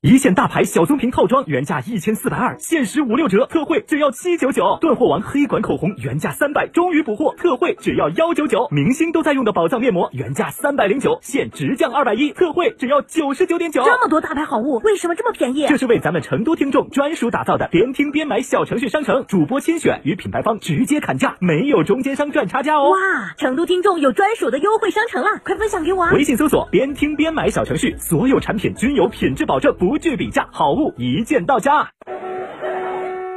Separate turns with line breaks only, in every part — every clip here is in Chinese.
一线大牌小棕瓶套装原价一千四百二，限时五六折，特惠只要七九九。断货王黑管口红原价三百，终于补货，特惠只要幺九九。明星都在用的宝藏面膜原价三百零九，现直降二百一，特惠只要九十九点九。
这么多大牌好物，为什么这么便宜？
这是为咱们成都听众专属打造的边听边买小程序商城，主播亲选与品牌方直接砍价，没有中间商赚差价哦。
哇，成都听众有专属的优惠商城了，快分享给我啊！
微信搜索“边听边买”小程序，所有产品均有品质保证，不惧比价，好物一键到家。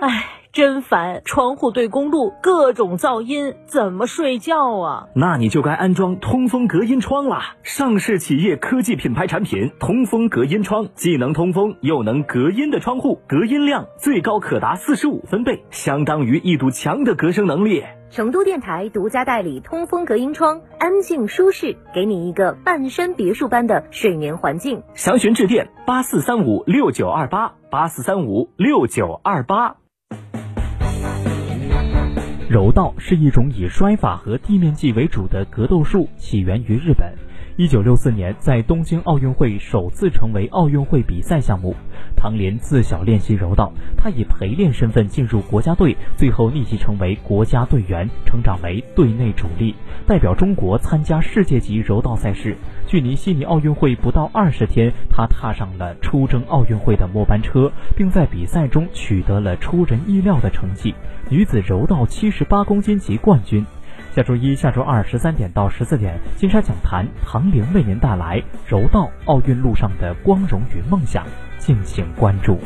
唉，真烦！窗户对公路，各种噪音，怎么睡觉啊？
那你就该安装通风隔音窗啦！上市企业科技品牌产品通风隔音窗，既能通风又能隔音的窗户，隔音量最高可达四十五分贝，相当于一堵墙的隔声能力。
成都电台独家代理通风隔音窗，安静舒适，给你一个半山别墅般的睡眠环境。
详询致电八四三五六九二八八四三五六九二八。
柔道是一种以摔法和地面技为主的格斗术，起源于日本。一九六四年，在东京奥运会首次成为奥运会比赛项目。唐莲自小练习柔道，他以陪练身份进入国家队，最后逆袭成为国家队员，成长为队内主力，代表中国参加世界级柔道赛事。距离悉尼奥运会不到二十天，他踏上了出征奥运会的末班车，并在比赛中取得了出人意料的成绩——女子柔道七十八公斤级冠军。下周一、下周二十三点到十四点，金沙讲坛唐玲为您带来柔道奥运路上的光荣与梦想，敬请关注。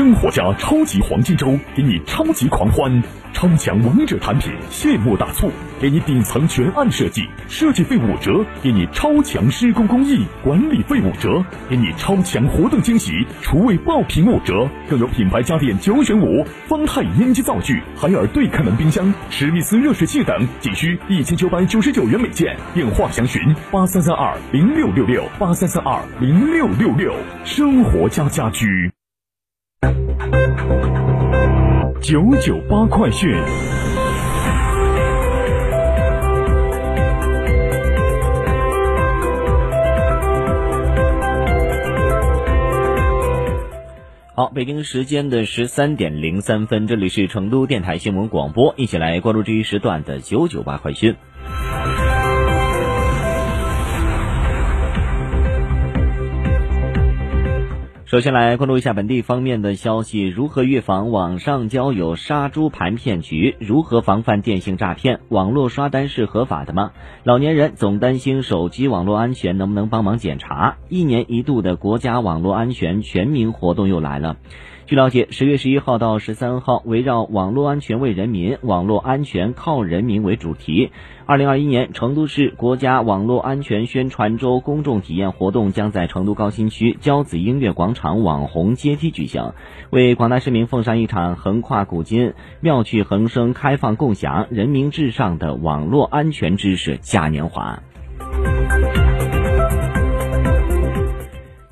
生活家超级黄金周给你超级狂欢，超强王者产品谢幕大促，给你顶层全案设计，设计费五折，给你超强施工工艺，管理费五折，给你超强活动惊喜，厨卫爆品五折，更有品牌家电九选五，方太烟机灶具，海尔对开门冰箱，史密斯热水器等，仅需一千九百九十九元每件，电话详询八三三二零六六六八三三二零六六六，生活家家居。九九八快讯。
好，北京时间的十三点零三分，这里是成都电台新闻广播，一起来关注这一时段的九九八快讯。首先来关注一下本地方面的消息：如何预防网上交友杀猪盘骗局？如何防范电信诈骗？网络刷单是合法的吗？老年人总担心手机网络安全，能不能帮忙检查？一年一度的国家网络安全全民活动又来了。据了解，十月十一号到十三号，围绕“网络安全为人民，网络安全靠人民”为主题，二零二一年成都市国家网络安全宣传周公众体验活动将在成都高新区交子音乐广场网红阶梯举行，为广大市民奉上一场横跨古今、妙趣横生、开放共享、人民至上的网络安全知识嘉年华。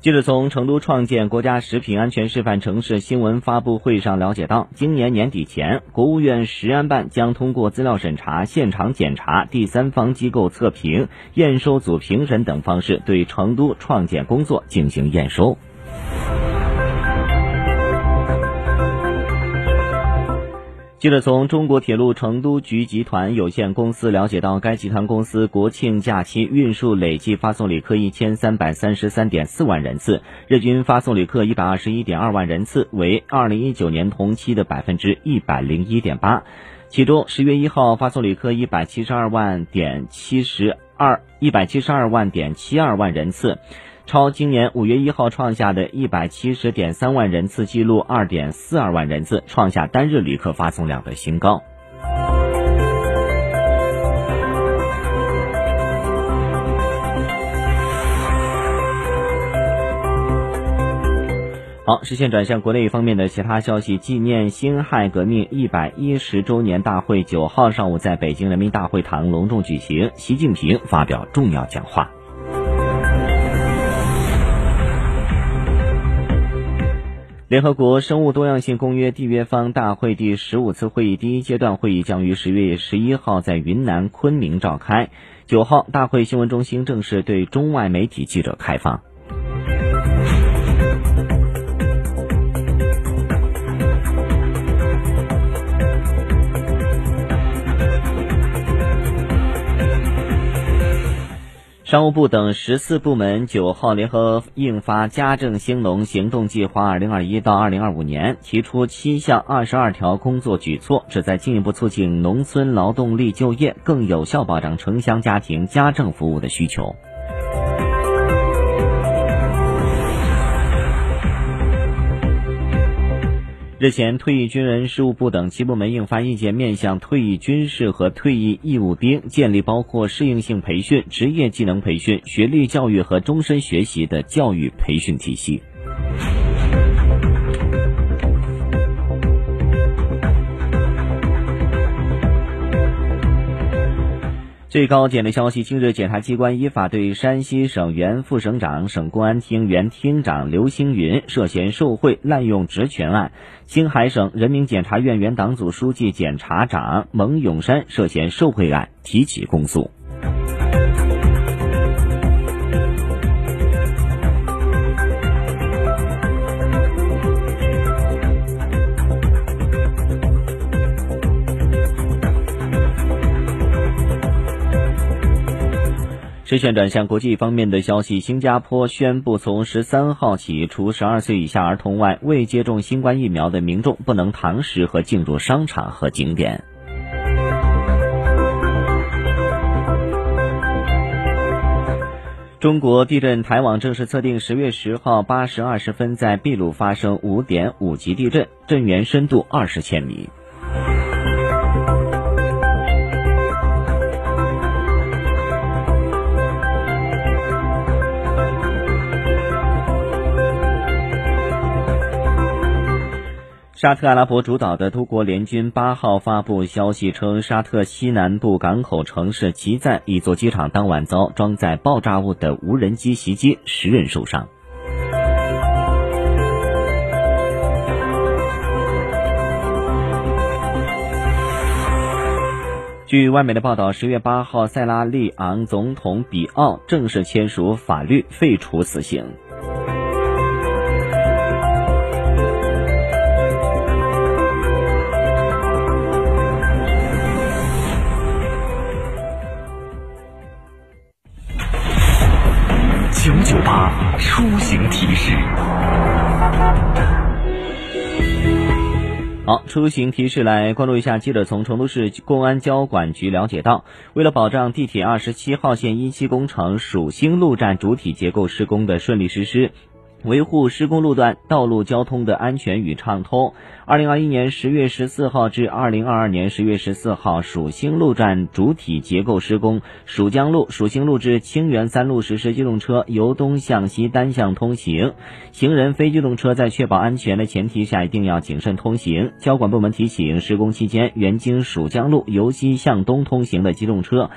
记者从成都创建国家食品安全示范城市新闻发布会上了解到，今年年底前，国务院食安办将通过资料审查、现场检查、第三方机构测评、验收组评审等方式，对成都创建工作进行验收。记者从中国铁路成都局集团有限公司了解到，该集团公司国庆假期运输累计发送旅客一千三百三十三点四万人次，日均发送旅客一百二十一点二万人次，为二零一九年同期的百分之一百零一点八。其中，十月一号发送旅客一百七十二万点七十二一百七十二万点七二万人次。超今年五月一号创下的一百七十点三万人次记录二点四二万人次，创下单日旅客发送量的新高。好，视线转向国内方面的其他消息。纪念辛亥革命一百一十周年大会九号上午在北京人民大会堂隆重举行，习近平发表重要讲话。联合国生物多样性公约缔约方大会第十五次会议第一阶段会议将于十月十一号在云南昆明召开。九号，大会新闻中心正式对中外媒体记者开放。商务部等十四部门九号联合印发“家政兴农行动计划（二零二一到二零二五年）”，提出七项二十二条工作举措，旨在进一步促进农村劳动力就业，更有效保障城乡家庭家政服务的需求。日前，退役军人事务部等七部门印发意见，面向退役军士和退役义务兵建立包括适应性培训、职业技能培训、学历教育和终身学习的教育培训体系。最高检的消息，今日检察机关依法对山西省原副省长、省公安厅原厅长刘星云涉嫌受贿、滥用职权案，青海省人民检察院原党组书记、检察长蒙永山涉嫌受贿案提起公诉。视线转向国际方面的消息，新加坡宣布从十三号起，除十二岁以下儿童外，未接种新冠疫苗的民众不能堂食和进入商场和景点。中国地震台网正式测定，十月十号八时二十分在秘鲁发生五点五级地震，震源深度二十千米。沙特阿拉伯主导的多国联军八号发布消息称，沙特西南部港口城市吉赞一座机场当晚遭装载爆炸物的无人机袭击，十人受伤。据外媒的报道，十月八号，塞拉利昂总统比奥正式签署法律，废除死刑。好，出行提示来关注一下。记者从成都市公安交管局了解到，为了保障地铁二十七号线一期工程蜀兴路站主体结构施工的顺利实施。维护施工路段道路交通的安全与畅通。二零二一年十月十四号至二零二二年十月十四号，蜀兴路站主体结构施工，蜀江路、蜀兴路至清源三路实施机动车由东向西单向通行，行人、非机动车在确保安全的前提下，一定要谨慎通行。交管部门提醒，施工期间原经蜀江路由西向东通行的机动车。